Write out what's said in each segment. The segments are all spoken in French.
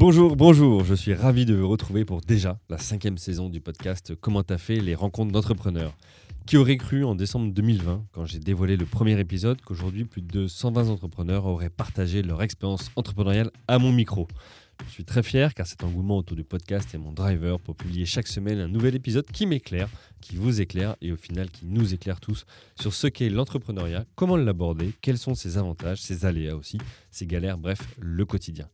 Bonjour, bonjour, je suis ravi de vous retrouver pour déjà la cinquième saison du podcast Comment t'as fait les rencontres d'entrepreneurs. Qui aurait cru en décembre 2020, quand j'ai dévoilé le premier épisode, qu'aujourd'hui plus de 120 entrepreneurs auraient partagé leur expérience entrepreneuriale à mon micro je suis très fier car cet engouement autour du podcast est mon driver pour publier chaque semaine un nouvel épisode qui m'éclaire, qui vous éclaire et au final qui nous éclaire tous sur ce qu'est l'entrepreneuriat, comment l'aborder, quels sont ses avantages, ses aléas aussi, ses galères, bref, le quotidien.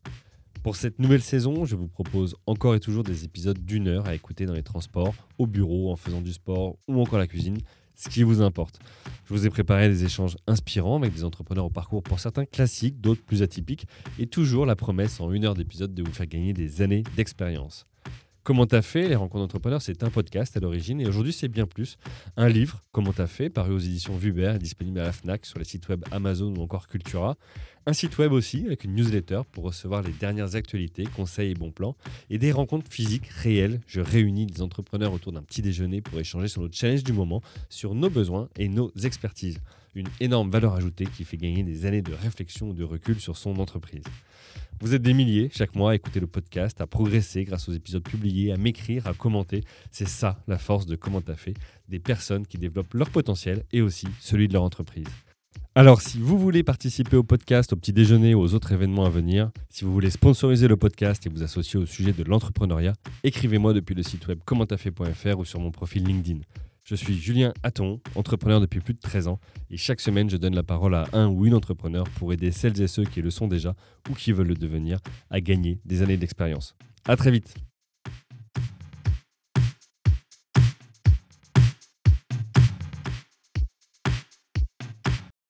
Pour cette nouvelle saison, je vous propose encore et toujours des épisodes d'une heure à écouter dans les transports, au bureau, en faisant du sport ou encore la cuisine ce qui vous importe. Je vous ai préparé des échanges inspirants avec des entrepreneurs au parcours pour certains classiques, d'autres plus atypiques, et toujours la promesse en une heure d'épisode de vous faire gagner des années d'expérience. Comment t'as fait Les rencontres d'entrepreneurs, c'est un podcast à l'origine et aujourd'hui c'est bien plus. Un livre, Comment t'as fait, paru aux éditions Vuber, disponible à la FNAC, sur les sites web Amazon ou encore Cultura. Un site web aussi avec une newsletter pour recevoir les dernières actualités, conseils et bons plans. Et des rencontres physiques réelles. Je réunis des entrepreneurs autour d'un petit déjeuner pour échanger sur nos challenges du moment, sur nos besoins et nos expertises. Une énorme valeur ajoutée qui fait gagner des années de réflexion ou de recul sur son entreprise. Vous êtes des milliers chaque mois à écouter le podcast, à progresser grâce aux épisodes publiés, à m'écrire, à commenter. C'est ça la force de Comment t'as fait, des personnes qui développent leur potentiel et aussi celui de leur entreprise. Alors, si vous voulez participer au podcast, au petit déjeuner ou aux autres événements à venir, si vous voulez sponsoriser le podcast et vous associer au sujet de l'entrepreneuriat, écrivez-moi depuis le site web commenttafait.fr ou sur mon profil LinkedIn. Je suis Julien Hatton, entrepreneur depuis plus de 13 ans, et chaque semaine je donne la parole à un ou une entrepreneur pour aider celles et ceux qui le sont déjà ou qui veulent le devenir à gagner des années d'expérience. À très vite